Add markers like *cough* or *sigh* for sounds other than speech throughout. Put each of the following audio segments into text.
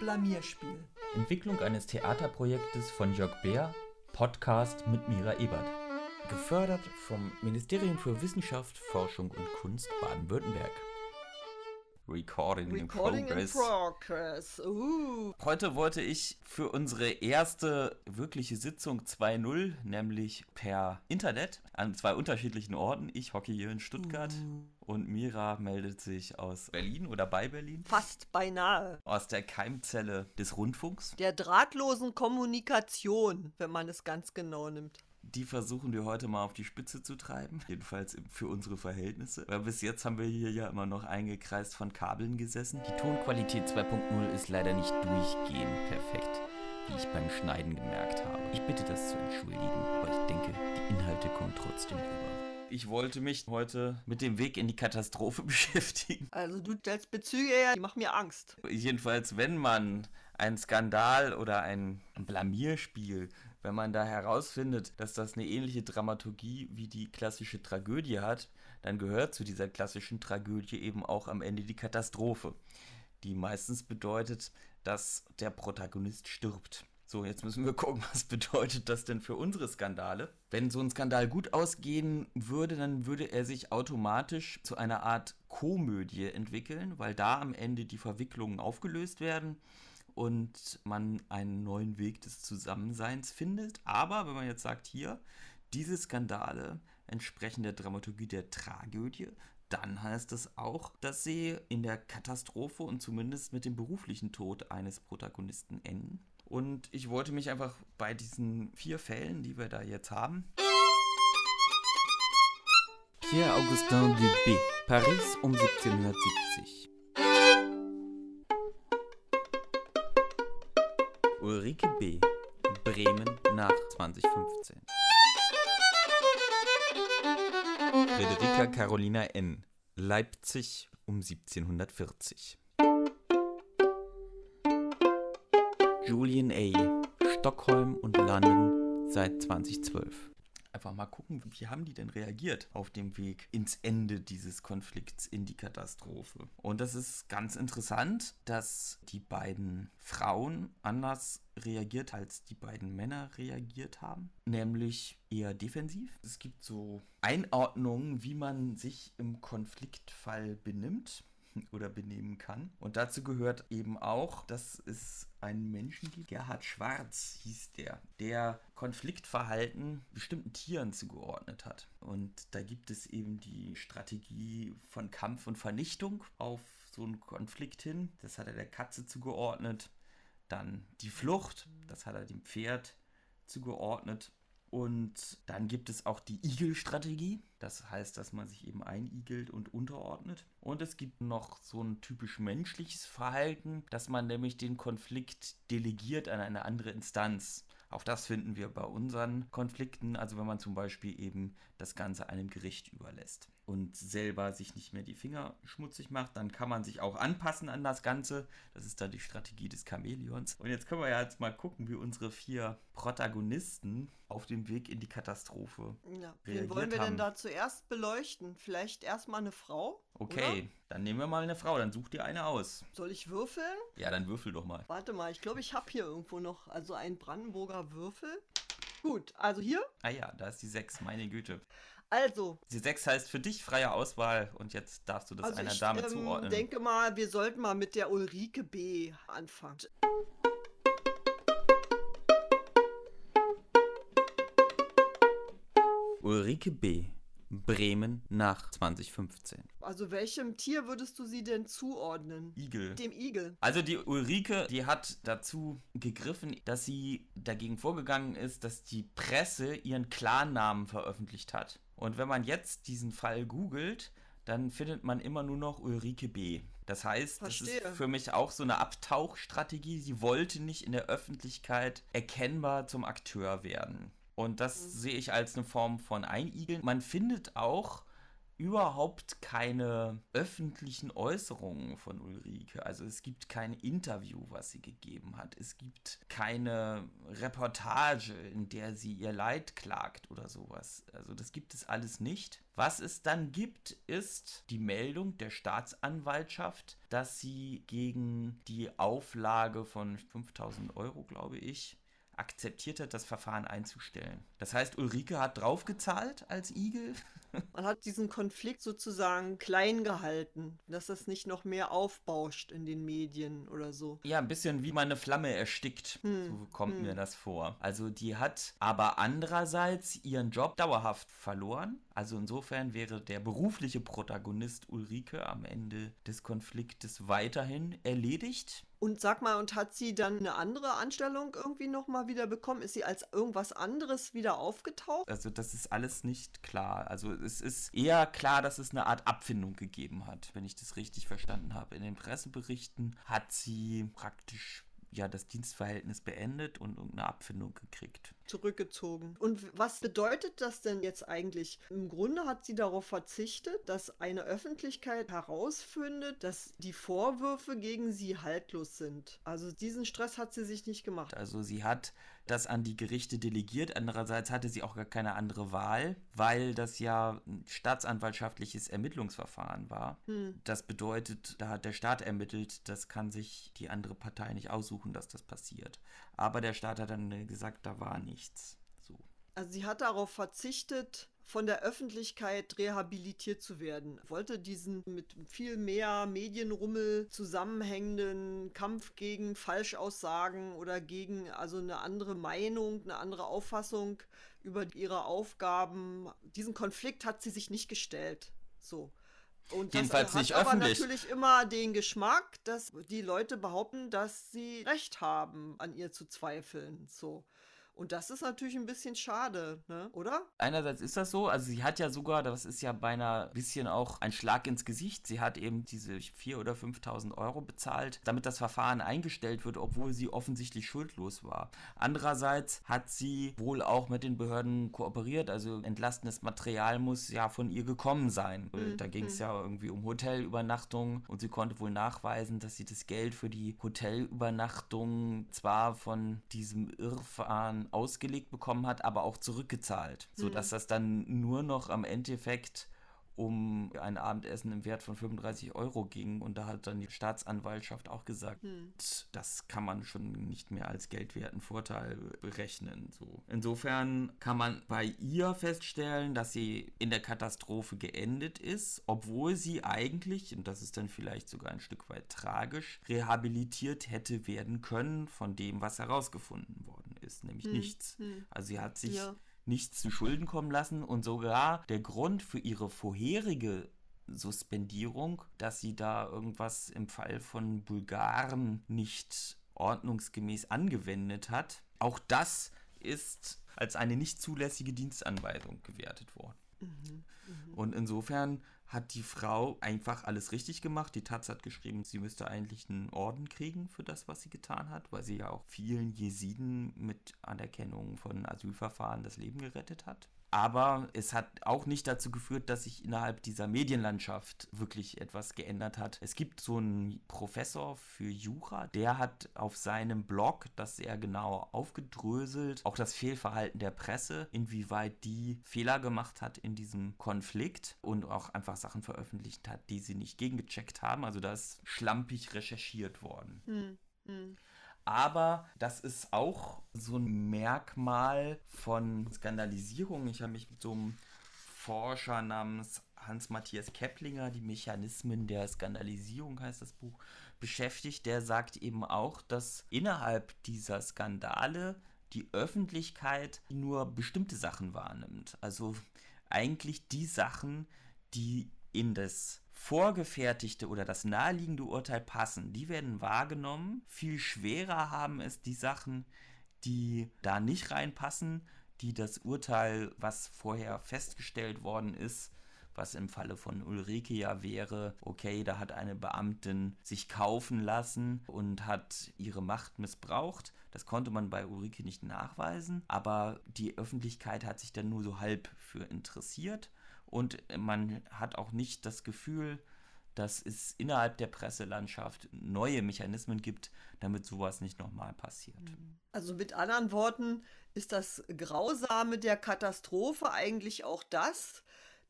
Blamierspiel. Entwicklung eines Theaterprojektes von Jörg Bär, Podcast mit Mira Ebert. Gefördert vom Ministerium für Wissenschaft, Forschung und Kunst Baden-Württemberg. Recording, Recording in Progress. in progress. Uh. Heute wollte ich für unsere erste wirkliche Sitzung 2.0, nämlich per Internet, an zwei unterschiedlichen Orten. Ich hocke hier in Stuttgart und Mira meldet sich aus Berlin oder bei Berlin. Fast beinahe. Aus der Keimzelle des Rundfunks. Der drahtlosen Kommunikation, wenn man es ganz genau nimmt. Die versuchen wir heute mal auf die Spitze zu treiben. Jedenfalls für unsere Verhältnisse. Weil bis jetzt haben wir hier ja immer noch eingekreist von Kabeln gesessen. Die Tonqualität 2.0 ist leider nicht durchgehend perfekt, wie ich beim Schneiden gemerkt habe. Ich bitte das zu entschuldigen, aber ich denke, die Inhalte kommen trotzdem rüber. Ich wollte mich heute mit dem Weg in die Katastrophe *laughs* beschäftigen. Also du stellst Bezüge her, die machen mir Angst. Jedenfalls, wenn man einen Skandal oder ein Blamierspiel wenn man da herausfindet, dass das eine ähnliche Dramaturgie wie die klassische Tragödie hat, dann gehört zu dieser klassischen Tragödie eben auch am Ende die Katastrophe, die meistens bedeutet, dass der Protagonist stirbt. So, jetzt müssen wir gucken, was bedeutet das denn für unsere Skandale? Wenn so ein Skandal gut ausgehen würde, dann würde er sich automatisch zu einer Art Komödie entwickeln, weil da am Ende die Verwicklungen aufgelöst werden und man einen neuen Weg des Zusammenseins findet. Aber wenn man jetzt sagt, hier, diese Skandale entsprechen der Dramaturgie der Tragödie, dann heißt es auch, dass sie in der Katastrophe und zumindest mit dem beruflichen Tod eines Protagonisten enden. Und ich wollte mich einfach bei diesen vier Fällen, die wir da jetzt haben. Pierre-Augustin Dubé, Paris um 1770. Ulrike B. Bremen nach 2015. Friederika Carolina N. Leipzig um 1740. Julian A. Stockholm und London seit 2012 einfach mal gucken, wie haben die denn reagiert auf dem Weg ins Ende dieses Konflikts, in die Katastrophe. Und das ist ganz interessant, dass die beiden Frauen anders reagiert, als die beiden Männer reagiert haben, nämlich eher defensiv. Es gibt so Einordnungen, wie man sich im Konfliktfall benimmt *laughs* oder benehmen kann. Und dazu gehört eben auch, dass es einen Menschen gibt, Gerhard Schwarz hieß der, der Konfliktverhalten bestimmten Tieren zugeordnet hat. Und da gibt es eben die Strategie von Kampf und Vernichtung auf so einen Konflikt hin. Das hat er der Katze zugeordnet. Dann die Flucht, das hat er dem Pferd zugeordnet. Und dann gibt es auch die Igel-Strategie. Das heißt, dass man sich eben einigelt und unterordnet. Und es gibt noch so ein typisch menschliches Verhalten, dass man nämlich den Konflikt delegiert an eine andere Instanz. Auch das finden wir bei unseren Konflikten, also wenn man zum Beispiel eben das Ganze einem Gericht überlässt und selber sich nicht mehr die Finger schmutzig macht, dann kann man sich auch anpassen an das Ganze. Das ist dann die Strategie des Chamäleons. Und jetzt können wir ja jetzt mal gucken, wie unsere vier Protagonisten auf dem Weg in die Katastrophe Ja. Wen wollen wir haben. denn da zuerst beleuchten? Vielleicht erstmal eine Frau? Okay, dann nehmen wir mal eine Frau, dann such dir eine aus. Soll ich würfeln? Ja, dann würfel doch mal. Warte mal, ich glaube, ich habe hier irgendwo noch also einen Brandenburger Würfel. Gut, also hier. Ah ja, da ist die 6, meine Güte. Also, Die 6 heißt für dich freie Auswahl und jetzt darfst du das also einer ich Dame ähm, zuordnen. denke mal, wir sollten mal mit der Ulrike B. anfangen. Ulrike B. Bremen nach 2015. Also welchem Tier würdest du sie denn zuordnen? Igel. Dem Igel. Also die Ulrike, die hat dazu gegriffen, dass sie dagegen vorgegangen ist, dass die Presse ihren Klarnamen veröffentlicht hat. Und wenn man jetzt diesen Fall googelt, dann findet man immer nur noch Ulrike B. Das heißt, das Verstehe. ist für mich auch so eine Abtauchstrategie. Sie wollte nicht in der Öffentlichkeit erkennbar zum Akteur werden. Und das Mhm. sehe ich als eine Form von Einigeln. Man findet auch überhaupt keine öffentlichen Äußerungen von Ulrike. Also es gibt kein Interview, was sie gegeben hat. Es gibt keine Reportage, in der sie ihr Leid klagt oder sowas. Also das gibt es alles nicht. Was es dann gibt, ist die Meldung der Staatsanwaltschaft, dass sie gegen die Auflage von 5000 Euro, glaube ich, akzeptiert hat, das Verfahren einzustellen. Das heißt, Ulrike hat draufgezahlt als Igel. *laughs* Man hat diesen Konflikt sozusagen klein gehalten, dass das nicht noch mehr aufbauscht in den Medien oder so. Ja, ein bisschen wie man eine Flamme erstickt. Hm. So kommt hm. mir das vor. Also die hat aber andererseits ihren Job dauerhaft verloren. Also insofern wäre der berufliche Protagonist Ulrike am Ende des Konfliktes weiterhin erledigt. Und sag mal, und hat sie dann eine andere Anstellung irgendwie nochmal wieder bekommen? Ist sie als irgendwas anderes wieder aufgetaucht? Also das ist alles nicht klar. Also es ist eher klar, dass es eine Art Abfindung gegeben hat, wenn ich das richtig verstanden habe. In den Presseberichten hat sie praktisch ja das Dienstverhältnis beendet und irgendeine Abfindung gekriegt. Zurückgezogen. Und was bedeutet das denn jetzt eigentlich? Im Grunde hat sie darauf verzichtet, dass eine Öffentlichkeit herausfindet, dass die Vorwürfe gegen sie haltlos sind. Also diesen Stress hat sie sich nicht gemacht. Also sie hat das an die Gerichte delegiert. Andererseits hatte sie auch gar keine andere Wahl, weil das ja ein staatsanwaltschaftliches Ermittlungsverfahren war. Hm. Das bedeutet, da hat der Staat ermittelt, das kann sich die andere Partei nicht aussuchen, dass das passiert. Aber der Staat hat dann gesagt, da war nichts. So. Also sie hat darauf verzichtet, von der Öffentlichkeit rehabilitiert zu werden. Wollte diesen mit viel mehr Medienrummel zusammenhängenden Kampf gegen Falschaussagen oder gegen also eine andere Meinung, eine andere Auffassung über ihre Aufgaben. Diesen Konflikt hat sie sich nicht gestellt. So. Und Jedenfalls das nicht hat aber öffentlich. natürlich immer den Geschmack, dass die Leute behaupten, dass sie Recht haben, an ihr zu zweifeln. So. Und das ist natürlich ein bisschen schade, ne? oder? Einerseits ist das so, also sie hat ja sogar, das ist ja beinahe ein bisschen auch ein Schlag ins Gesicht, sie hat eben diese 4.000 oder 5.000 Euro bezahlt, damit das Verfahren eingestellt wird, obwohl sie offensichtlich schuldlos war. Andererseits hat sie wohl auch mit den Behörden kooperiert, also entlastendes Material muss ja von ihr gekommen sein. Mhm. Da ging es mhm. ja irgendwie um Hotelübernachtung und sie konnte wohl nachweisen, dass sie das Geld für die Hotelübernachtung zwar von diesem Irrfahren ausgelegt bekommen hat, aber auch zurückgezahlt, sodass mhm. das dann nur noch am Endeffekt um ein Abendessen im Wert von 35 Euro ging. Und da hat dann die Staatsanwaltschaft auch gesagt, hm. das kann man schon nicht mehr als geldwerten Vorteil berechnen. So. Insofern kann man bei ihr feststellen, dass sie in der Katastrophe geendet ist, obwohl sie eigentlich, und das ist dann vielleicht sogar ein Stück weit tragisch, rehabilitiert hätte werden können von dem, was herausgefunden worden ist, nämlich hm. nichts. Hm. Also sie hat sich ja nichts zu Schulden kommen lassen und sogar der Grund für ihre vorherige Suspendierung, dass sie da irgendwas im Fall von Bulgaren nicht ordnungsgemäß angewendet hat, auch das ist als eine nicht zulässige Dienstanweisung gewertet worden. Mhm, mh. Und insofern hat die Frau einfach alles richtig gemacht. Die Taz hat geschrieben, sie müsste eigentlich einen Orden kriegen für das, was sie getan hat, weil sie ja auch vielen Jesiden mit Anerkennung von Asylverfahren das Leben gerettet hat. Aber es hat auch nicht dazu geführt, dass sich innerhalb dieser Medienlandschaft wirklich etwas geändert hat. Es gibt so einen Professor für Jura, der hat auf seinem Blog das sehr genau aufgedröselt, auch das Fehlverhalten der Presse, inwieweit die Fehler gemacht hat in diesem Konflikt und auch einfach Sachen veröffentlicht hat, die sie nicht gegengecheckt haben. Also da ist schlampig recherchiert worden. Hm. Hm. Aber das ist auch so ein Merkmal von Skandalisierung. Ich habe mich mit so einem Forscher namens Hans-Matthias Keplinger, die Mechanismen der Skandalisierung heißt das Buch, beschäftigt. Der sagt eben auch, dass innerhalb dieser Skandale die Öffentlichkeit nur bestimmte Sachen wahrnimmt. Also eigentlich die Sachen, die in das vorgefertigte oder das naheliegende Urteil passen, die werden wahrgenommen. Viel schwerer haben es die Sachen, die da nicht reinpassen, die das Urteil, was vorher festgestellt worden ist, was im Falle von Ulrike ja wäre, okay, da hat eine Beamtin sich kaufen lassen und hat ihre Macht missbraucht. Das konnte man bei Ulrike nicht nachweisen, aber die Öffentlichkeit hat sich dann nur so halb für interessiert und man hat auch nicht das Gefühl, dass es innerhalb der Presselandschaft neue Mechanismen gibt, damit sowas nicht nochmal passiert. Mhm. Also mit anderen Worten ist das Grausame der Katastrophe eigentlich auch das,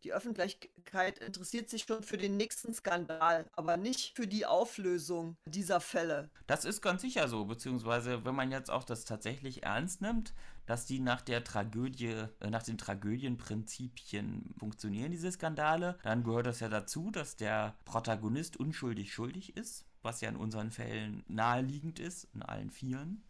die Öffentlichkeit interessiert sich schon für den nächsten Skandal, aber nicht für die Auflösung dieser Fälle. Das ist ganz sicher so, beziehungsweise wenn man jetzt auch das tatsächlich ernst nimmt, dass die nach der Tragödie, äh, nach den Tragödienprinzipien funktionieren, diese Skandale, dann gehört das ja dazu, dass der Protagonist unschuldig schuldig ist, was ja in unseren Fällen naheliegend ist, in allen Vieren.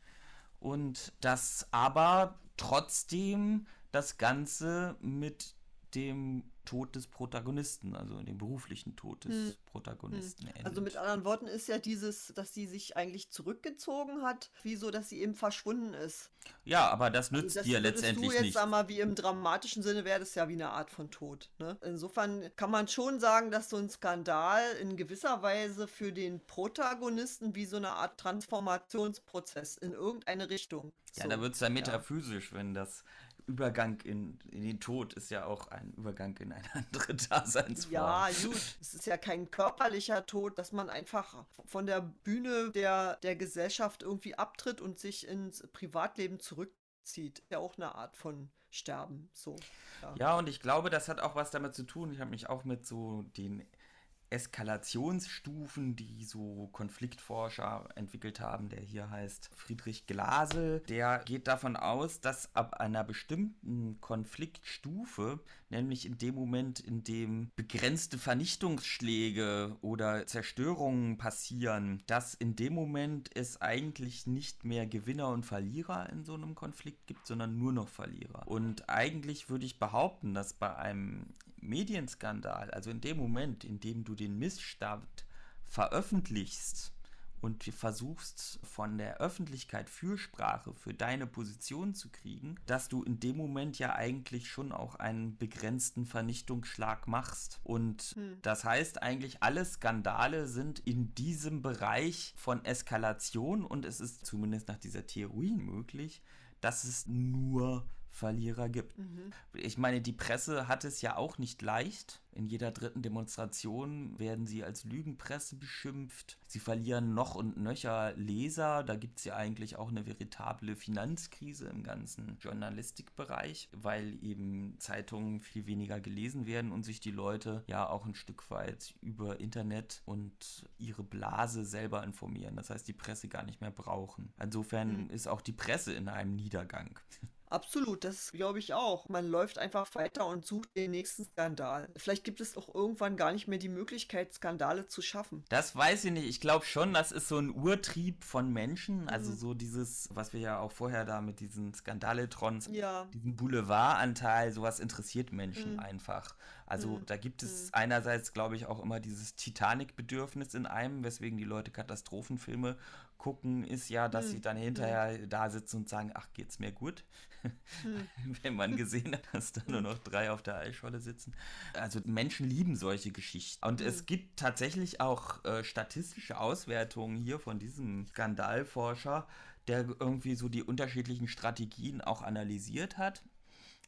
Und dass aber trotzdem das Ganze mit dem Tod des Protagonisten, also dem beruflichen Tod des hm. Protagonisten. Hm. Also mit anderen Worten ist ja dieses, dass sie sich eigentlich zurückgezogen hat, wieso, dass sie eben verschwunden ist. Ja, aber das nützt also das dir letztendlich du jetzt, nicht. Sag mal, wie im dramatischen Sinne wäre das ja wie eine Art von Tod. Ne? Insofern kann man schon sagen, dass so ein Skandal in gewisser Weise für den Protagonisten wie so eine Art Transformationsprozess in irgendeine Richtung. Ja, so, da wird es dann metaphysisch, ja. wenn das Übergang in, in den Tod ist ja auch ein Übergang in eine andere *laughs* Daseinsform. Ja, gut. Es ist ja kein körperlicher Tod, dass man einfach von der Bühne der, der Gesellschaft irgendwie abtritt und sich ins Privatleben zurückzieht. Ja, auch eine Art von Sterben. So. Ja. ja, und ich glaube, das hat auch was damit zu tun. Ich habe mich auch mit so den Eskalationsstufen, die so Konfliktforscher entwickelt haben, der hier heißt Friedrich Glasel. Der geht davon aus, dass ab einer bestimmten Konfliktstufe, nämlich in dem Moment, in dem begrenzte Vernichtungsschläge oder Zerstörungen passieren, dass in dem Moment es eigentlich nicht mehr Gewinner und Verlierer in so einem Konflikt gibt, sondern nur noch Verlierer. Und eigentlich würde ich behaupten, dass bei einem Medienskandal, also in dem Moment, in dem du den Missstand veröffentlichst und versuchst von der Öffentlichkeit Fürsprache für deine Position zu kriegen, dass du in dem Moment ja eigentlich schon auch einen begrenzten Vernichtungsschlag machst. Und hm. das heißt eigentlich, alle Skandale sind in diesem Bereich von Eskalation und es ist zumindest nach dieser Theorie möglich, dass es nur Verlierer gibt. Mhm. Ich meine, die Presse hat es ja auch nicht leicht. In jeder dritten Demonstration werden sie als Lügenpresse beschimpft. Sie verlieren noch und nöcher Leser. Da gibt es ja eigentlich auch eine veritable Finanzkrise im ganzen Journalistikbereich, weil eben Zeitungen viel weniger gelesen werden und sich die Leute ja auch ein Stück weit über Internet und ihre Blase selber informieren. Das heißt, die Presse gar nicht mehr brauchen. Insofern mhm. ist auch die Presse in einem Niedergang. *laughs* Absolut, das glaube ich auch. Man läuft einfach weiter und sucht den nächsten Skandal. Vielleicht gibt es auch irgendwann gar nicht mehr die Möglichkeit, Skandale zu schaffen. Das weiß ich nicht. Ich glaube schon, das ist so ein Urtrieb von Menschen. Also mhm. so dieses, was wir ja auch vorher da mit diesen Skandaletrons, ja. diesen Boulevardanteil, sowas interessiert Menschen mhm. einfach. Also mhm. da gibt es mhm. einerseits, glaube ich, auch immer dieses Titanic-Bedürfnis in einem, weswegen die Leute Katastrophenfilme gucken, ist ja, dass mhm. sie dann hinterher mhm. da sitzen und sagen, ach, geht's mir gut? Mhm. *laughs* Wenn man gesehen hat, dass da nur noch drei auf der Eisscholle sitzen. Also Menschen lieben solche Geschichten. Und es mhm. gibt tatsächlich auch äh, statistische Auswertungen hier von diesem Skandalforscher, der irgendwie so die unterschiedlichen Strategien auch analysiert hat.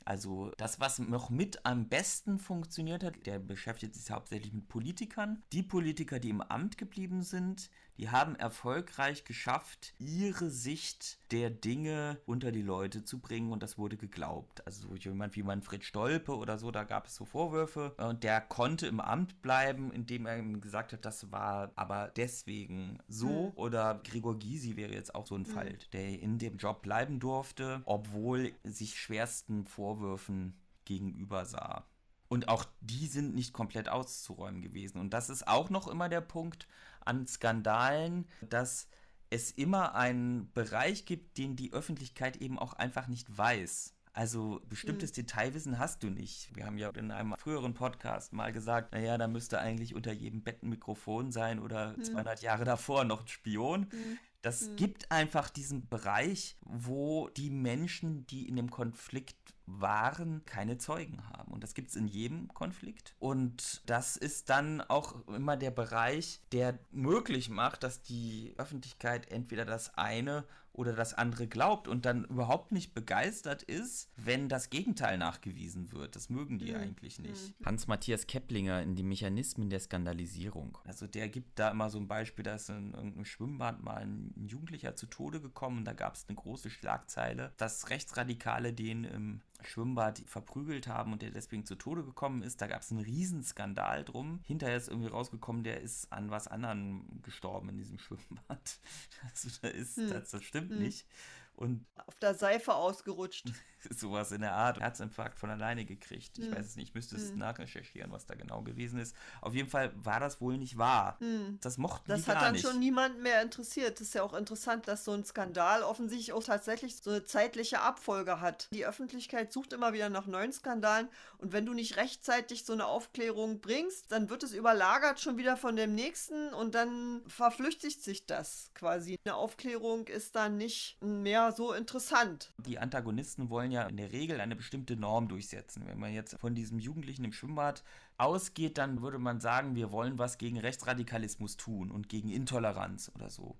Also das, was noch mit am besten funktioniert hat, der beschäftigt sich hauptsächlich mit Politikern. Die Politiker, die im Amt geblieben sind, die haben erfolgreich geschafft, ihre Sicht der Dinge unter die Leute zu bringen und das wurde geglaubt. Also so jemand wie Manfred Stolpe oder so, da gab es so Vorwürfe und der konnte im Amt bleiben, indem er ihm gesagt hat, das war aber deswegen so. Mhm. Oder Gregor Gysi wäre jetzt auch so ein mhm. Fall, der in dem Job bleiben durfte, obwohl sich schwersten Vorwürfen gegenüber sah. Und auch die sind nicht komplett auszuräumen gewesen. Und das ist auch noch immer der Punkt an Skandalen, dass es immer einen Bereich gibt, den die Öffentlichkeit eben auch einfach nicht weiß. Also bestimmtes mhm. Detailwissen hast du nicht. Wir haben ja in einem früheren Podcast mal gesagt, naja, da müsste eigentlich unter jedem Bett ein Mikrofon sein oder mhm. 200 Jahre davor noch ein Spion. Mhm. Das mhm. gibt einfach diesen Bereich, wo die Menschen, die in dem Konflikt Waren keine Zeugen haben. Und das gibt es in jedem Konflikt. Und das ist dann auch immer der Bereich, der möglich macht, dass die Öffentlichkeit entweder das eine oder das andere glaubt und dann überhaupt nicht begeistert ist, wenn das Gegenteil nachgewiesen wird. Das mögen die mhm. eigentlich nicht. Mhm. Hans-Matthias Keplinger in die Mechanismen der Skandalisierung. Also der gibt da immer so ein Beispiel, da ist in irgendeinem Schwimmbad mal ein Jugendlicher zu Tode gekommen und da gab es eine große Schlagzeile, dass Rechtsradikale den im Schwimmbad verprügelt haben und der deswegen zu Tode gekommen ist. Da gab es einen Riesenskandal drum. Hinterher ist irgendwie rausgekommen, der ist an was anderem gestorben in diesem *laughs* Schwimmbad. Also da ist, hm. das, das stimmt hm. nicht. Und auf der Seife ausgerutscht. *laughs* sowas in der Art. Herzinfarkt von alleine gekriegt. Ich hm. weiß es nicht, ich müsste es hm. nachrecherchieren, was da genau gewesen ist. Auf jeden Fall war das wohl nicht wahr. Hm. Das mochten das die gar nicht. Das hat dann schon niemanden mehr interessiert. Das ist ja auch interessant, dass so ein Skandal offensichtlich auch tatsächlich so eine zeitliche Abfolge hat. Die Öffentlichkeit sucht immer wieder nach neuen Skandalen und wenn du nicht rechtzeitig so eine Aufklärung bringst, dann wird es überlagert schon wieder von dem nächsten und dann verflüchtigt sich das quasi. Eine Aufklärung ist dann nicht mehr so interessant. Die Antagonisten wollen ja in der Regel eine bestimmte Norm durchsetzen. Wenn man jetzt von diesem Jugendlichen im Schwimmbad ausgeht, dann würde man sagen, wir wollen was gegen Rechtsradikalismus tun und gegen Intoleranz oder so.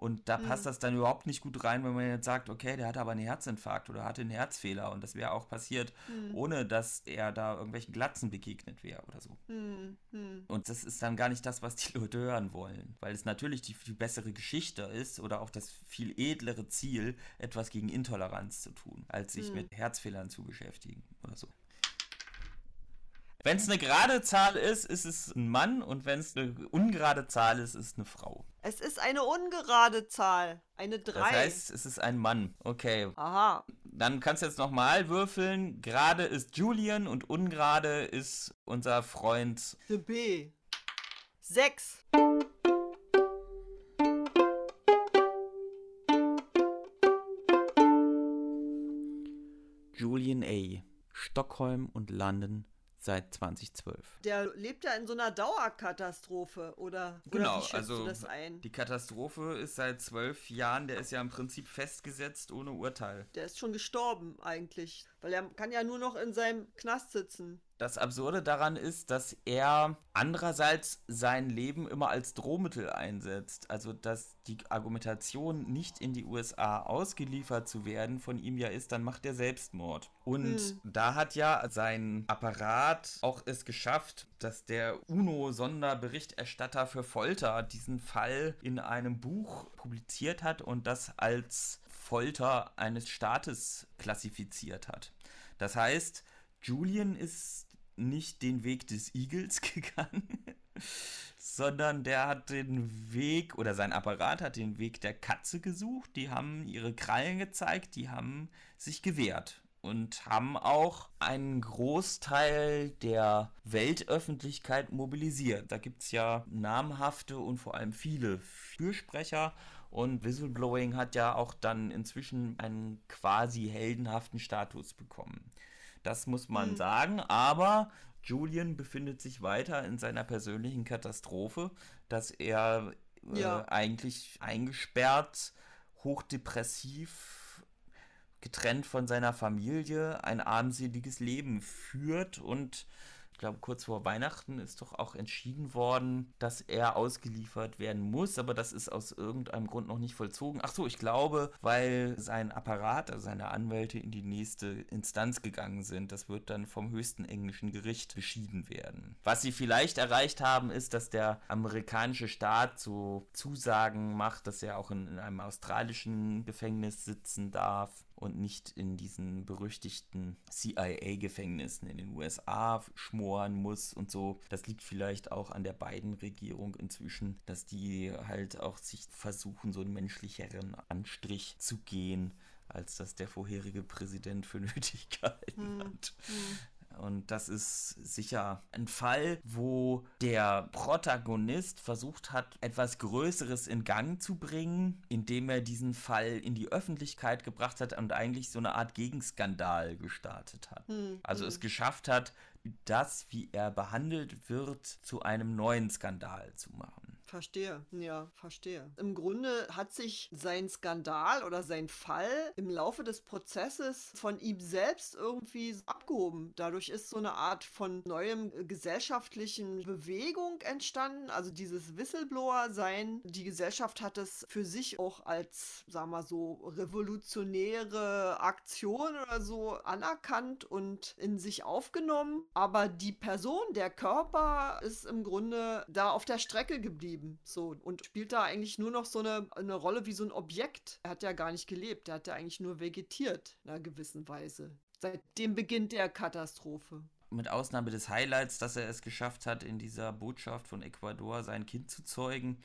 Und da mhm. passt das dann überhaupt nicht gut rein, wenn man jetzt sagt, okay, der hatte aber einen Herzinfarkt oder hatte einen Herzfehler und das wäre auch passiert, mhm. ohne dass er da irgendwelchen Glatzen begegnet wäre oder so. Mhm. Und das ist dann gar nicht das, was die *laughs* Leute hören wollen, weil es natürlich die viel bessere Geschichte ist oder auch das viel edlere Ziel, etwas gegen Intoleranz zu tun, als sich hm. mit Herzfehlern zu beschäftigen oder so. Wenn es eine gerade Zahl ist, ist es ein Mann und wenn es eine ungerade Zahl ist, ist es eine Frau. Es ist eine ungerade Zahl. Eine 3. Das heißt, es ist ein Mann. Okay. Aha. Dann kannst du jetzt nochmal würfeln. Gerade ist Julian und ungerade ist unser Freund. The B. 6. Julian A. Stockholm und London seit 2012. Der lebt ja in so einer Dauerkatastrophe, oder? Genau, oder also die Katastrophe ist seit zwölf Jahren, der ist ja im Prinzip festgesetzt ohne Urteil. Der ist schon gestorben eigentlich, weil er kann ja nur noch in seinem Knast sitzen. Das Absurde daran ist, dass er andererseits sein Leben immer als Drohmittel einsetzt. Also, dass die Argumentation, nicht in die USA ausgeliefert zu werden, von ihm ja ist, dann macht er Selbstmord. Und hm. da hat ja sein Apparat auch es geschafft, dass der UNO-Sonderberichterstatter für Folter diesen Fall in einem Buch publiziert hat und das als Folter eines Staates klassifiziert hat. Das heißt, Julian ist nicht den Weg des Igels *laughs* gegangen, sondern der hat den Weg, oder sein Apparat hat den Weg der Katze gesucht. Die haben ihre Krallen gezeigt, die haben sich gewehrt und haben auch einen Großteil der Weltöffentlichkeit mobilisiert. Da gibt es ja namhafte und vor allem viele Fürsprecher. Und Whistleblowing hat ja auch dann inzwischen einen quasi heldenhaften Status bekommen. Das muss man mhm. sagen. Aber Julian befindet sich weiter in seiner persönlichen Katastrophe, dass er äh, ja. eigentlich eingesperrt, hochdepressiv, getrennt von seiner Familie, ein armseliges Leben führt und glaube, kurz vor Weihnachten ist doch auch entschieden worden, dass er ausgeliefert werden muss, aber das ist aus irgendeinem Grund noch nicht vollzogen. Ach so, ich glaube, weil sein Apparat, also seine Anwälte in die nächste Instanz gegangen sind. Das wird dann vom höchsten englischen Gericht beschieden werden. Was sie vielleicht erreicht haben, ist, dass der amerikanische Staat so Zusagen macht, dass er auch in, in einem australischen Gefängnis sitzen darf und nicht in diesen berüchtigten CIA-Gefängnissen in den USA schmoren muss und so. Das liegt vielleicht auch an der beiden Regierung inzwischen, dass die halt auch sich versuchen, so einen menschlicheren Anstrich zu gehen als das der vorherige Präsident für *laughs* nötig gehalten hm, hat. Hm. Und das ist sicher ein Fall, wo der Protagonist versucht hat, etwas Größeres in Gang zu bringen, indem er diesen Fall in die Öffentlichkeit gebracht hat und eigentlich so eine Art Gegenskandal gestartet hat. Hm, also hm. es geschafft hat, das, wie er behandelt wird, zu einem neuen Skandal zu machen. Verstehe, ja, verstehe. Im Grunde hat sich sein Skandal oder sein Fall im Laufe des Prozesses von ihm selbst irgendwie abgehoben. Dadurch ist so eine Art von neuem gesellschaftlichen Bewegung entstanden. Also dieses Whistleblower-Sein. Die Gesellschaft hat es für sich auch als, sagen wir so, revolutionäre Aktion oder so anerkannt und in sich aufgenommen. Aber die Person, der Körper ist im Grunde da auf der Strecke geblieben geblieben. So, und spielt da eigentlich nur noch so eine, eine Rolle wie so ein Objekt. Er hat ja gar nicht gelebt, er hat ja eigentlich nur vegetiert in einer gewissen Weise. Seit dem Beginn der Katastrophe mit Ausnahme des Highlights, dass er es geschafft hat, in dieser Botschaft von Ecuador sein Kind zu zeugen.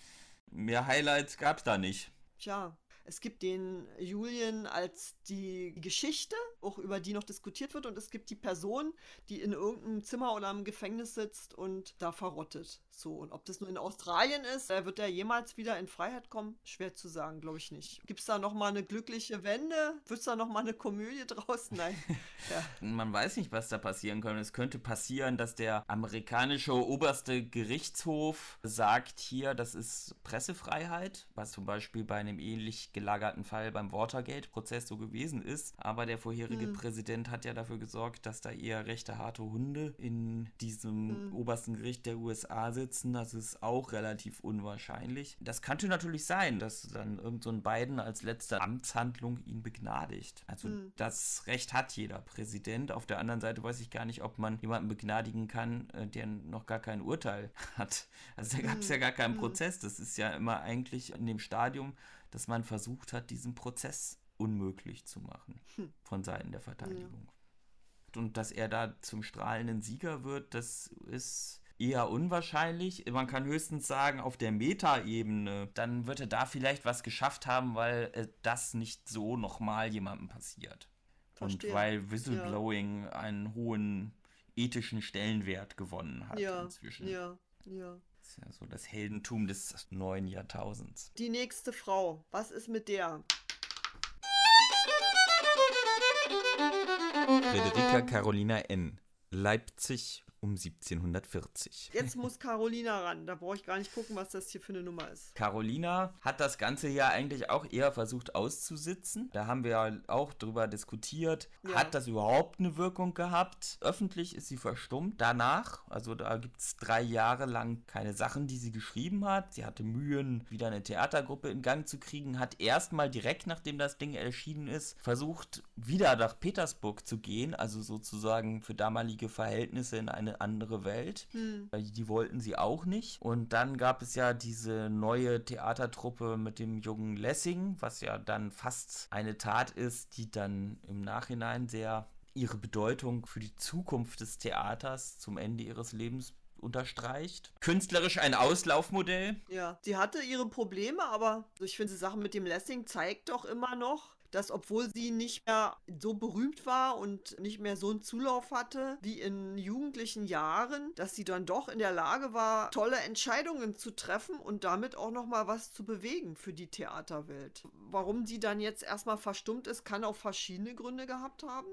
Mehr Highlights gab es da nicht. Tja, es gibt den Julian als die Geschichte, auch über die noch diskutiert wird, und es gibt die Person, die in irgendeinem Zimmer oder im Gefängnis sitzt und da verrottet. So, und ob das nur in Australien ist, äh, wird er jemals wieder in Freiheit kommen? Schwer zu sagen, glaube ich nicht. Gibt es da nochmal eine glückliche Wende? Wird es da nochmal eine Komödie *laughs* draus? Nein. *laughs* ja. Man weiß nicht, was da passieren könnte. Es könnte passieren, dass der amerikanische oberste Gerichtshof sagt hier, das ist Pressefreiheit, was zum Beispiel bei einem ähnlich gelagerten Fall beim Watergate-Prozess so gewesen ist. Aber der vorherige hm. Präsident hat ja dafür gesorgt, dass da eher rechte harte Hunde in diesem hm. obersten Gericht der USA sitzen. Das ist auch relativ unwahrscheinlich. Das könnte natürlich sein, dass dann irgend so ein Biden als letzte Amtshandlung ihn begnadigt. Also mhm. das Recht hat jeder Präsident. Auf der anderen Seite weiß ich gar nicht, ob man jemanden begnadigen kann, äh, der noch gar kein Urteil *laughs* hat. Also da gab es mhm. ja gar keinen mhm. Prozess. Das ist ja immer eigentlich in dem Stadium, dass man versucht hat, diesen Prozess unmöglich zu machen hm. von Seiten der Verteidigung. Ja. Und dass er da zum strahlenden Sieger wird, das ist eher unwahrscheinlich. Man kann höchstens sagen, auf der Meta-Ebene, dann wird er da vielleicht was geschafft haben, weil äh, das nicht so nochmal jemandem passiert. Verstehe. Und weil Whistleblowing ja. einen hohen ethischen Stellenwert gewonnen hat ja, inzwischen. Ja, ja. Das ist ja so das Heldentum des neuen Jahrtausends. Die nächste Frau, was ist mit der? Frederika Carolina N. Leipzig um 1740. Jetzt muss Carolina ran. Da brauche ich gar nicht gucken, was das hier für eine Nummer ist. Carolina hat das Ganze ja eigentlich auch eher versucht auszusitzen. Da haben wir ja auch drüber diskutiert. Ja. Hat das überhaupt eine Wirkung gehabt? Öffentlich ist sie verstummt. Danach, also da gibt es drei Jahre lang keine Sachen, die sie geschrieben hat. Sie hatte Mühen, wieder eine Theatergruppe in Gang zu kriegen. Hat erstmal direkt, nachdem das Ding erschienen ist, versucht, wieder nach Petersburg zu gehen. Also sozusagen für damalige Verhältnisse in eine andere Welt. Hm. Die wollten sie auch nicht. Und dann gab es ja diese neue Theatertruppe mit dem jungen Lessing, was ja dann fast eine Tat ist, die dann im Nachhinein sehr ihre Bedeutung für die Zukunft des Theaters zum Ende ihres Lebens unterstreicht. Künstlerisch ein Auslaufmodell. Ja, sie hatte ihre Probleme, aber ich finde, die Sache mit dem Lessing zeigt doch immer noch, dass obwohl sie nicht mehr so berühmt war und nicht mehr so einen Zulauf hatte wie in jugendlichen Jahren, dass sie dann doch in der Lage war, tolle Entscheidungen zu treffen und damit auch noch mal was zu bewegen für die Theaterwelt. Warum sie dann jetzt erstmal verstummt ist, kann auch verschiedene Gründe gehabt haben.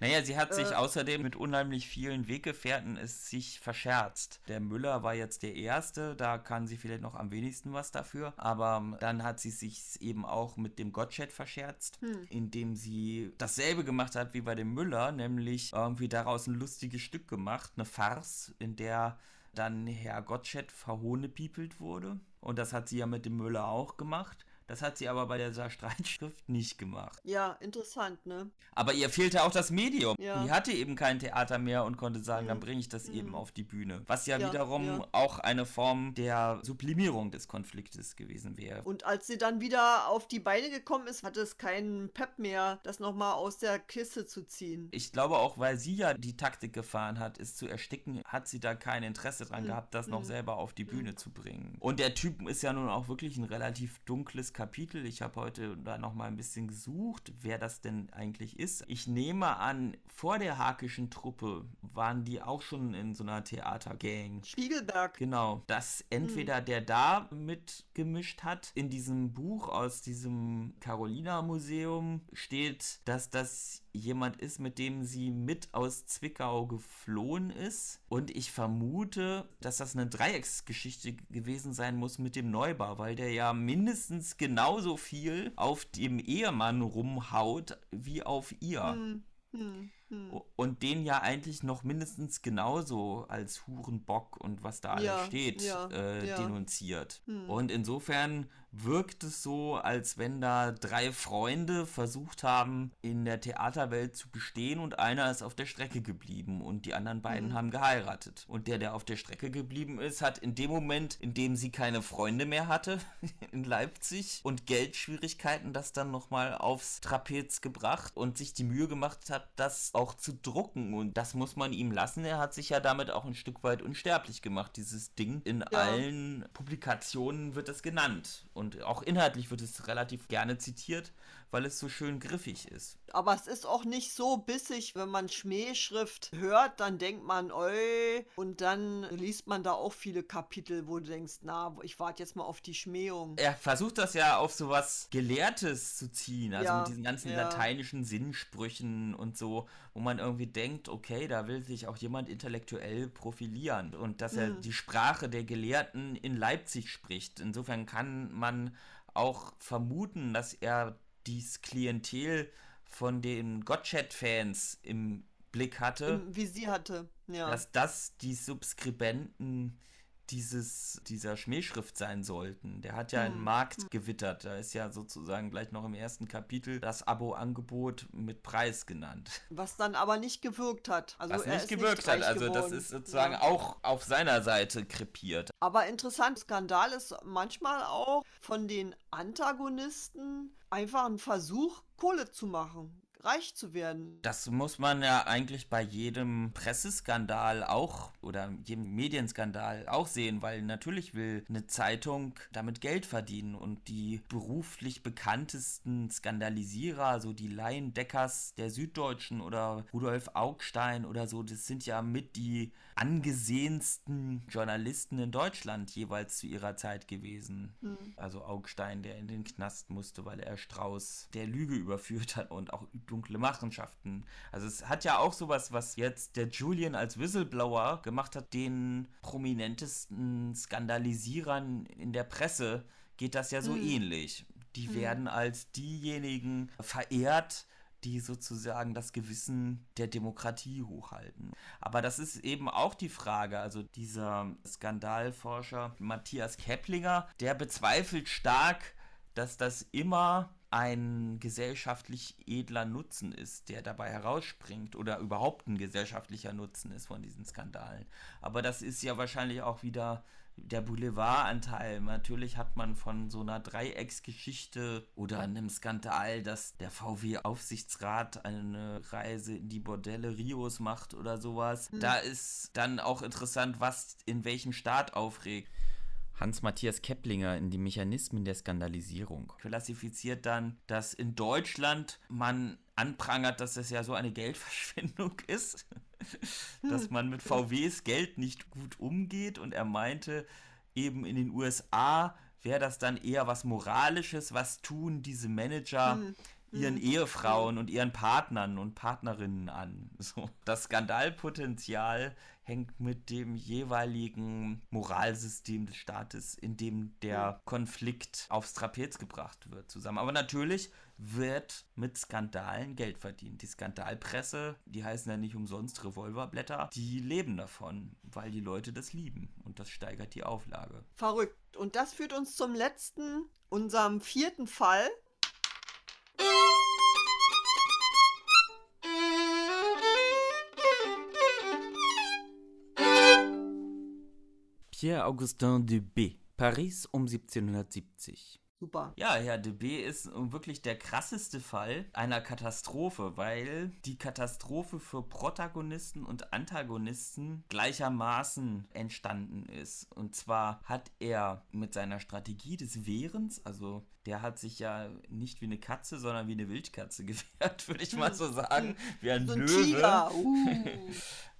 Naja, sie hat sich äh, außerdem mit unheimlich vielen Weggefährten es sich verscherzt. Der Müller war jetzt der Erste, da kann sie vielleicht noch am wenigsten was dafür, aber dann hat sie sich eben auch mit dem Gottsched verscherzt hm. indem sie dasselbe gemacht hat wie bei dem Müller, nämlich irgendwie daraus ein lustiges Stück gemacht, eine Farce, in der dann Herr Gottsched verhohnepiepelt wurde. Und das hat sie ja mit dem Müller auch gemacht. Das hat sie aber bei dieser Streitschrift nicht gemacht. Ja, interessant, ne? Aber ihr fehlte auch das Medium. Ja. Die hatte eben kein Theater mehr und konnte sagen, mhm. dann bringe ich das mhm. eben auf die Bühne. Was ja, ja wiederum ja. auch eine Form der Sublimierung des Konfliktes gewesen wäre. Und als sie dann wieder auf die Beine gekommen ist, hatte es keinen Pep mehr, das nochmal aus der Kiste zu ziehen. Ich glaube auch, weil sie ja die Taktik gefahren hat, es zu ersticken, hat sie da kein Interesse dran mhm. gehabt, das noch mhm. selber auf die Bühne mhm. zu bringen. Und der Typ ist ja nun auch wirklich ein relativ dunkles Kapitel. Ich habe heute da noch mal ein bisschen gesucht, wer das denn eigentlich ist. Ich nehme an, vor der Hakischen Truppe waren die auch schon in so einer Theatergang. Spiegelberg. Genau, dass entweder hm. der da mitgemischt hat. In diesem Buch aus diesem Carolina Museum steht, dass das jemand ist, mit dem sie mit aus Zwickau geflohen ist. Und ich vermute, dass das eine Dreiecksgeschichte gewesen sein muss mit dem Neubau, weil der ja mindestens genauso viel auf dem Ehemann rumhaut wie auf ihr. Hm, hm. Hm. Und den ja eigentlich noch mindestens genauso als Hurenbock und was da ja, alles steht, ja, äh, ja. denunziert. Hm. Und insofern wirkt es so, als wenn da drei Freunde versucht haben, in der Theaterwelt zu bestehen und einer ist auf der Strecke geblieben und die anderen beiden mhm. haben geheiratet. Und der, der auf der Strecke geblieben ist, hat in dem Moment, in dem sie keine Freunde mehr hatte *laughs* in Leipzig und Geldschwierigkeiten das dann nochmal aufs Trapez gebracht und sich die Mühe gemacht hat, das auch zu drucken. Und das muss man ihm lassen. Er hat sich ja damit auch ein Stück weit unsterblich gemacht, dieses Ding. In ja. allen Publikationen wird es genannt. Und auch inhaltlich wird es relativ gerne zitiert, weil es so schön griffig ist. Aber es ist auch nicht so bissig, wenn man Schmähschrift hört, dann denkt man, oi, und dann liest man da auch viele Kapitel, wo du denkst, na, ich warte jetzt mal auf die Schmähung. Er versucht das ja auf sowas Gelehrtes zu ziehen, also ja, mit diesen ganzen ja. lateinischen Sinnsprüchen und so, wo man irgendwie denkt, okay, da will sich auch jemand intellektuell profilieren und dass er mhm. die Sprache der Gelehrten in Leipzig spricht. Insofern kann man auch vermuten, dass er dies Klientel von den Gottchat-Fans im Blick hatte. Wie sie hatte, ja. Dass das die Subskribenten dieses, dieser Schmähschrift sein sollten. Der hat ja einen hm. Markt gewittert. Da ist ja sozusagen gleich noch im ersten Kapitel das Abo-Angebot mit Preis genannt. Was dann aber nicht gewirkt hat. Also Was nicht gewirkt nicht hat. Also geworden. das ist sozusagen ja. auch auf seiner Seite krepiert. Aber interessant, Skandal ist manchmal auch von den Antagonisten einfach ein Versuch, Kohle zu machen reich zu werden. Das muss man ja eigentlich bei jedem Presseskandal auch oder jedem Medienskandal auch sehen, weil natürlich will eine Zeitung damit Geld verdienen und die beruflich bekanntesten Skandalisierer, so die Laiendeckers der Süddeutschen oder Rudolf Augstein oder so, das sind ja mit die angesehensten Journalisten in Deutschland jeweils zu ihrer Zeit gewesen. Mhm. Also Augstein, der in den Knast musste, weil er Strauß der Lüge überführt hat und auch dunkle Machenschaften. Also es hat ja auch sowas, was jetzt der Julian als Whistleblower gemacht hat, den prominentesten Skandalisierern in der Presse geht das ja so mhm. ähnlich. Die mhm. werden als diejenigen verehrt, die sozusagen das Gewissen der Demokratie hochhalten. Aber das ist eben auch die Frage, also dieser Skandalforscher Matthias Keplinger, der bezweifelt stark, dass das immer ein gesellschaftlich edler Nutzen ist, der dabei herausspringt oder überhaupt ein gesellschaftlicher Nutzen ist von diesen Skandalen. Aber das ist ja wahrscheinlich auch wieder der Boulevardanteil. Natürlich hat man von so einer Dreiecksgeschichte oder einem Skandal, dass der VW-Aufsichtsrat eine Reise in die Bordelle Rios macht oder sowas. Mhm. Da ist dann auch interessant, was in welchem Staat aufregt. Hans-Matthias Keplinger in die Mechanismen der Skandalisierung klassifiziert dann, dass in Deutschland man anprangert, dass das ja so eine Geldverschwendung *laughs* ist dass hm. man mit VWs Geld nicht gut umgeht und er meinte, eben in den USA wäre das dann eher was Moralisches, was tun diese Manager hm. ihren hm. Ehefrauen und ihren Partnern und Partnerinnen an. So, das Skandalpotenzial hängt mit dem jeweiligen Moralsystem des Staates, in dem der Konflikt aufs Trapez gebracht wird, zusammen. Aber natürlich wird mit Skandalen Geld verdient. Die Skandalpresse, die heißen ja nicht umsonst Revolverblätter, die leben davon, weil die Leute das lieben und das steigert die Auflage. Verrückt. Und das führt uns zum letzten, unserem vierten Fall. Pierre-Augustin de B. Paris um 1770. Super. Ja, Herr de B ist wirklich der krasseste Fall einer Katastrophe, weil die Katastrophe für Protagonisten und Antagonisten gleichermaßen entstanden ist. Und zwar hat er mit seiner Strategie des Wehrens, also der hat sich ja nicht wie eine Katze, sondern wie eine Wildkatze *laughs* gewehrt, würde ich mal so sagen, wie ein so ein Löwe. Uh.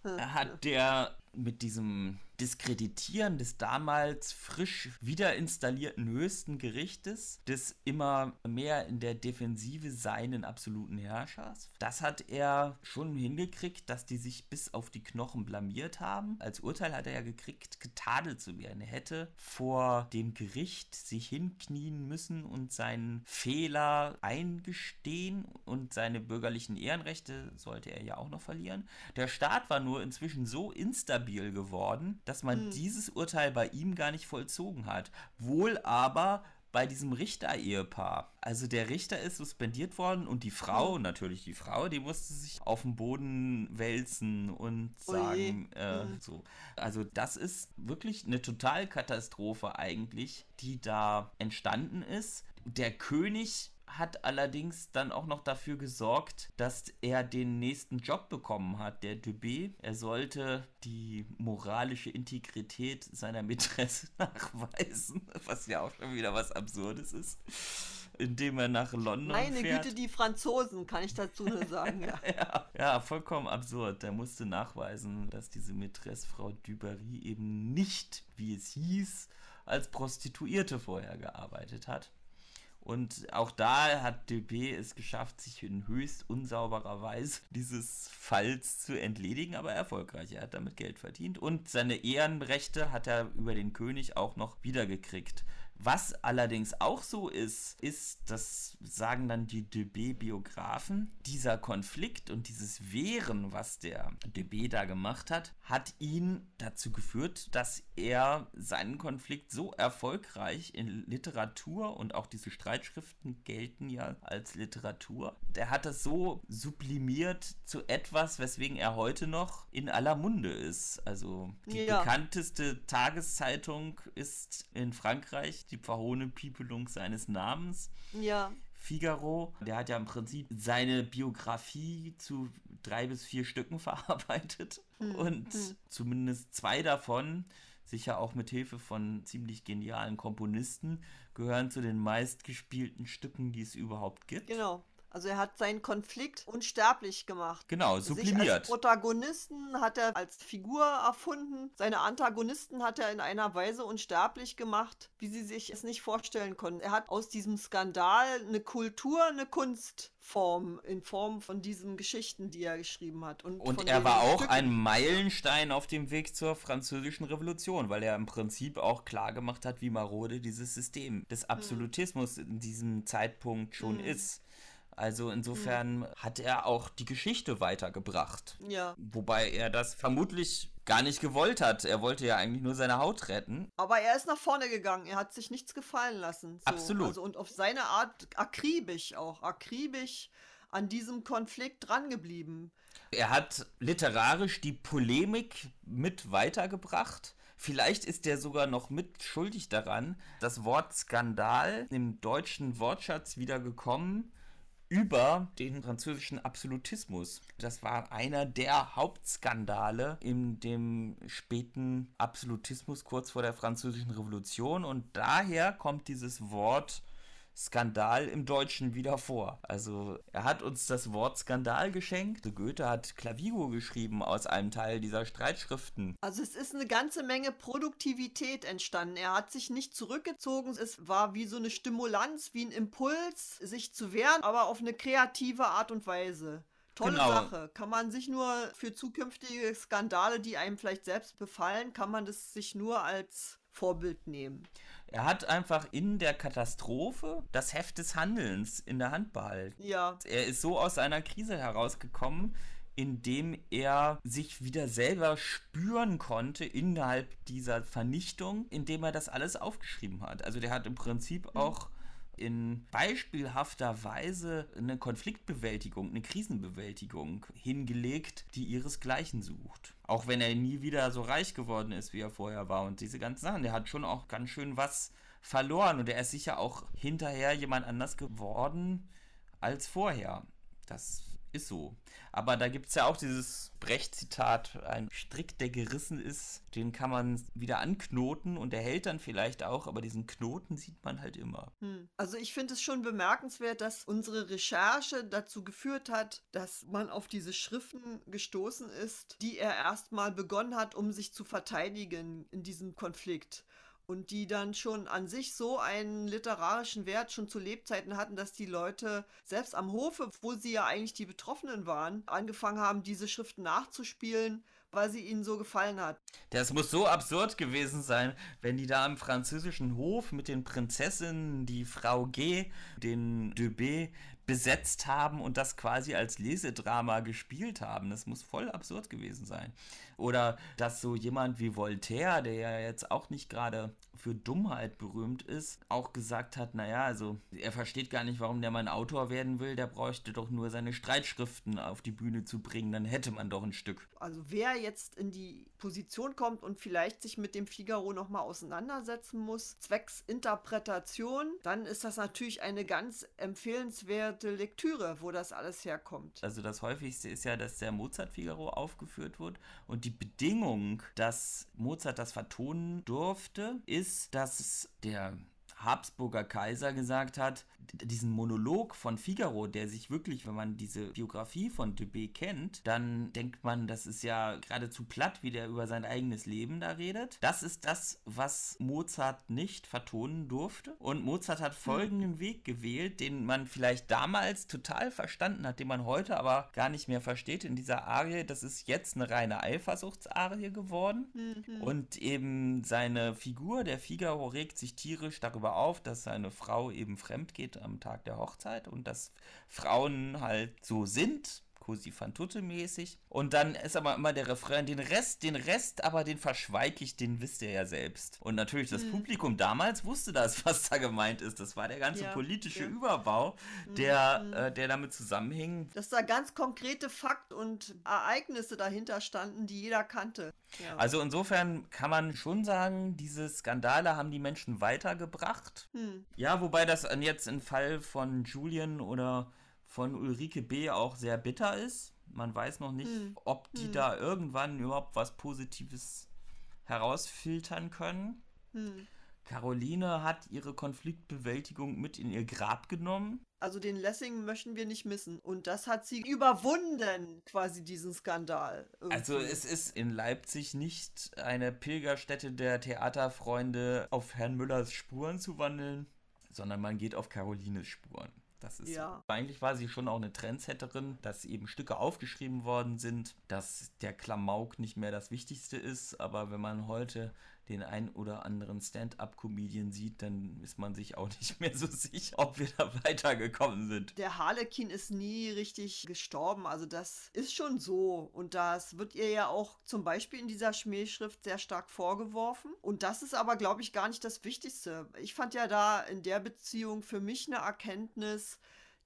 *laughs* hat der mit diesem Diskreditieren des damals frisch wieder installierten höchsten Gerichtes, des immer mehr in der Defensive seinen absoluten Herrschers. Das hat er schon hingekriegt, dass die sich bis auf die Knochen blamiert haben. Als Urteil hat er ja gekriegt, getadelt zu werden. Er hätte vor dem Gericht sich hinknien müssen und seinen Fehler eingestehen und seine bürgerlichen Ehrenrechte sollte er ja auch noch verlieren. Der Staat war nur inzwischen so instabil geworden, dass man hm. dieses Urteil bei ihm gar nicht vollzogen hat. Wohl aber bei diesem Richter-Ehepaar. Also der Richter ist suspendiert worden und die Frau, natürlich die Frau, die musste sich auf den Boden wälzen und sagen, äh, mhm. so. Also das ist wirklich eine Totalkatastrophe eigentlich, die da entstanden ist. Der König hat allerdings dann auch noch dafür gesorgt, dass er den nächsten Job bekommen hat, der Dubé. Er sollte die moralische Integrität seiner Mätresse *laughs* nachweisen, was ja auch schon wieder was Absurdes ist. Indem er nach London Meine fährt. Güte, die Franzosen, kann ich dazu nur *laughs* sagen, ja. ja. ja. vollkommen absurd. Der musste nachweisen, dass diese Mätresse Frau Dubarry eben nicht, wie es hieß, als Prostituierte vorher gearbeitet hat. Und auch da hat DB es geschafft, sich in höchst unsauberer Weise *laughs* dieses Falls zu entledigen, aber erfolgreich. Er hat damit Geld verdient und seine Ehrenrechte hat er über den König auch noch wiedergekriegt. Was allerdings auch so ist, ist, das sagen dann die DB-Biografen, dieser Konflikt und dieses Wehren, was der DB da gemacht hat, hat ihn dazu geführt, dass er seinen Konflikt so erfolgreich in Literatur und auch diese Streitschriften gelten ja als Literatur. Der hat das so sublimiert zu etwas, weswegen er heute noch in aller Munde ist. Also die ja. bekannteste Tageszeitung ist in Frankreich die verhohene Piepelung seines Namens. Ja. Figaro, der hat ja im Prinzip seine Biografie zu drei bis vier Stücken *laughs* verarbeitet hm. und hm. zumindest zwei davon, sicher auch mit Hilfe von ziemlich genialen Komponisten, gehören zu den meistgespielten Stücken, die es überhaupt gibt. Genau. Also er hat seinen Konflikt unsterblich gemacht. Genau, sublimiert. Sich als Protagonisten hat er als Figur erfunden. Seine Antagonisten hat er in einer Weise unsterblich gemacht, wie sie sich es nicht vorstellen konnten. Er hat aus diesem Skandal eine Kultur, eine Kunstform in Form von diesen Geschichten, die er geschrieben hat. Und, und er war auch Stücken. ein Meilenstein auf dem Weg zur französischen Revolution, weil er im Prinzip auch klar gemacht hat, wie marode dieses System des hm. Absolutismus hm. in diesem Zeitpunkt schon hm. ist. Also insofern mhm. hat er auch die Geschichte weitergebracht. Ja. Wobei er das vermutlich gar nicht gewollt hat. Er wollte ja eigentlich nur seine Haut retten. Aber er ist nach vorne gegangen. Er hat sich nichts gefallen lassen. So. Absolut. Also, und auf seine Art akribisch auch. Akribisch an diesem Konflikt drangeblieben. Er hat literarisch die Polemik mit weitergebracht. Vielleicht ist er sogar noch mit schuldig daran, das Wort Skandal im deutschen Wortschatz wieder gekommen über den französischen Absolutismus. Das war einer der Hauptskandale in dem späten Absolutismus kurz vor der französischen Revolution und daher kommt dieses Wort Skandal im Deutschen wieder vor. Also er hat uns das Wort Skandal geschenkt. Goethe hat Clavigo geschrieben aus einem Teil dieser Streitschriften. Also es ist eine ganze Menge Produktivität entstanden. Er hat sich nicht zurückgezogen. Es war wie so eine Stimulanz, wie ein Impuls, sich zu wehren, aber auf eine kreative Art und Weise. Tolle genau. Sache. Kann man sich nur für zukünftige Skandale, die einem vielleicht selbst befallen, kann man das sich nur als Vorbild nehmen. Er hat einfach in der Katastrophe das Heft des Handelns in der Hand behalten. Ja. Er ist so aus einer Krise herausgekommen, indem er sich wieder selber spüren konnte innerhalb dieser Vernichtung, indem er das alles aufgeschrieben hat. Also der hat im Prinzip mhm. auch in beispielhafter Weise eine Konfliktbewältigung, eine Krisenbewältigung hingelegt, die ihresgleichen sucht. Auch wenn er nie wieder so reich geworden ist, wie er vorher war und diese ganzen Sachen. Der hat schon auch ganz schön was verloren und er ist sicher auch hinterher jemand anders geworden als vorher. Das Ist so. Aber da gibt es ja auch dieses Brecht-Zitat, ein Strick, der gerissen ist, den kann man wieder anknoten und der hält dann vielleicht auch, aber diesen Knoten sieht man halt immer. Hm. Also ich finde es schon bemerkenswert, dass unsere Recherche dazu geführt hat, dass man auf diese Schriften gestoßen ist, die er erstmal begonnen hat, um sich zu verteidigen in diesem Konflikt und die dann schon an sich so einen literarischen Wert schon zu Lebzeiten hatten, dass die Leute selbst am Hofe, wo sie ja eigentlich die Betroffenen waren, angefangen haben, diese Schriften nachzuspielen, weil sie ihnen so gefallen hat. Das muss so absurd gewesen sein, wenn die da im französischen Hof mit den Prinzessinnen die Frau G, den de B, besetzt haben und das quasi als Lesedrama gespielt haben. Das muss voll absurd gewesen sein. Oder dass so jemand wie Voltaire, der ja jetzt auch nicht gerade für Dummheit berühmt ist, auch gesagt hat, naja, also er versteht gar nicht, warum der mal ein Autor werden will, der bräuchte doch nur seine Streitschriften auf die Bühne zu bringen, dann hätte man doch ein Stück. Also wer jetzt in die Position kommt und vielleicht sich mit dem Figaro nochmal auseinandersetzen muss, zwecks Interpretation, dann ist das natürlich eine ganz empfehlenswerte Lektüre, wo das alles herkommt. Also das häufigste ist ja, dass der Mozart-Figaro aufgeführt wird und die Bedingung, dass Mozart das vertonen durfte, ist, dass der Habsburger Kaiser gesagt hat, diesen Monolog von Figaro, der sich wirklich, wenn man diese Biografie von Dubé kennt, dann denkt man, das ist ja geradezu platt, wie der über sein eigenes Leben da redet. Das ist das, was Mozart nicht vertonen durfte. Und Mozart hat folgenden hm. Weg gewählt, den man vielleicht damals total verstanden hat, den man heute aber gar nicht mehr versteht in dieser Arie. Das ist jetzt eine reine Eifersuchtsarie geworden. Mhm. Und eben seine Figur, der Figaro, regt sich tierisch darüber auf, dass seine Frau eben fremd geht am Tag der Hochzeit und dass Frauen halt so sind, Cosi fan tutte mäßig. Und dann ist aber immer der Refrain, den Rest, den Rest, aber den verschweige ich, den wisst ihr ja selbst. Und natürlich das hm. Publikum damals wusste das, *laughs* was da gemeint ist. Das war der ganze ja, politische ja. Überbau, hm, der, hm. äh, der damit zusammenhing. Dass da ganz konkrete Fakt und Ereignisse dahinter standen, die jeder kannte. Ja. Also insofern kann man schon sagen, diese Skandale haben die Menschen weitergebracht. Hm. Ja, wobei das jetzt im Fall von Julian oder von Ulrike B. auch sehr bitter ist. Man weiß noch nicht, hm. ob die hm. da irgendwann überhaupt was Positives herausfiltern können. Hm. Caroline hat ihre Konfliktbewältigung mit in ihr Grab genommen. Also den Lessing möchten wir nicht missen. Und das hat sie überwunden, quasi diesen Skandal. Irgendwie. Also es ist in Leipzig nicht eine Pilgerstätte der Theaterfreunde auf Herrn Müllers Spuren zu wandeln, sondern man geht auf Carolines Spuren. Das ist ja. eigentlich war sie schon auch eine Trendsetterin, dass eben Stücke aufgeschrieben worden sind, dass der Klamauk nicht mehr das Wichtigste ist, aber wenn man heute den ein oder anderen Stand-up-Comedian sieht, dann ist man sich auch nicht mehr so *laughs* sicher, ob wir da weitergekommen sind. Der Harlekin ist nie richtig gestorben, also das ist schon so. Und das wird ihr ja auch zum Beispiel in dieser Schmähschrift sehr stark vorgeworfen. Und das ist aber, glaube ich, gar nicht das Wichtigste. Ich fand ja da in der Beziehung für mich eine Erkenntnis,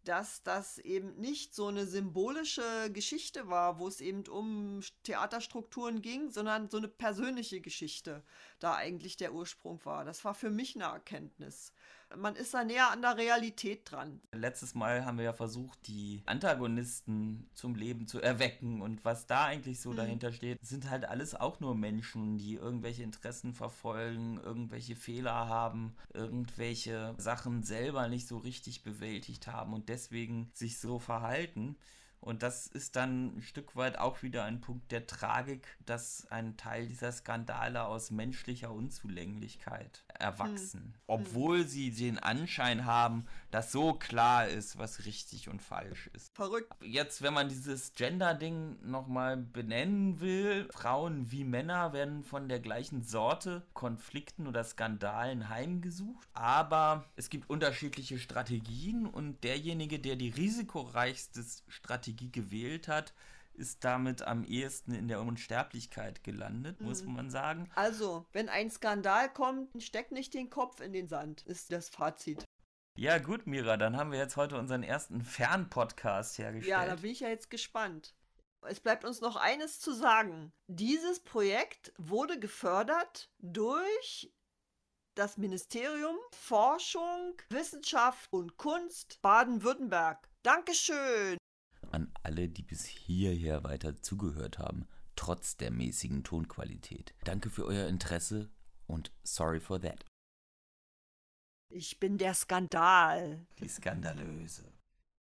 dass das eben nicht so eine symbolische Geschichte war, wo es eben um Theaterstrukturen ging, sondern so eine persönliche Geschichte da eigentlich der Ursprung war. Das war für mich eine Erkenntnis man ist da näher an der Realität dran. Letztes Mal haben wir ja versucht, die Antagonisten zum Leben zu erwecken und was da eigentlich so mhm. dahinter steht, sind halt alles auch nur Menschen, die irgendwelche Interessen verfolgen, irgendwelche Fehler haben, irgendwelche Sachen selber nicht so richtig bewältigt haben und deswegen sich so verhalten. Und das ist dann ein Stück weit auch wieder ein Punkt der Tragik, dass ein Teil dieser Skandale aus menschlicher Unzulänglichkeit erwachsen. Hm. Obwohl sie den Anschein haben, dass so klar ist, was richtig und falsch ist. Verrückt. Jetzt, wenn man dieses Gender-Ding nochmal benennen will, Frauen wie Männer werden von der gleichen Sorte Konflikten oder Skandalen heimgesucht. Aber es gibt unterschiedliche Strategien und derjenige, der die risikoreichste Strategie gewählt hat, ist damit am ehesten in der Unsterblichkeit gelandet, mhm. muss man sagen. Also, wenn ein Skandal kommt, steck nicht den Kopf in den Sand, ist das Fazit. Ja, gut, Mira, dann haben wir jetzt heute unseren ersten Fernpodcast hergestellt. Ja, da bin ich ja jetzt gespannt. Es bleibt uns noch eines zu sagen. Dieses Projekt wurde gefördert durch das Ministerium Forschung, Wissenschaft und Kunst Baden-Württemberg. Dankeschön. An alle, die bis hierher weiter zugehört haben, trotz der mäßigen Tonqualität. Danke für euer Interesse und sorry for that. Ich bin der Skandal. Die Skandalöse.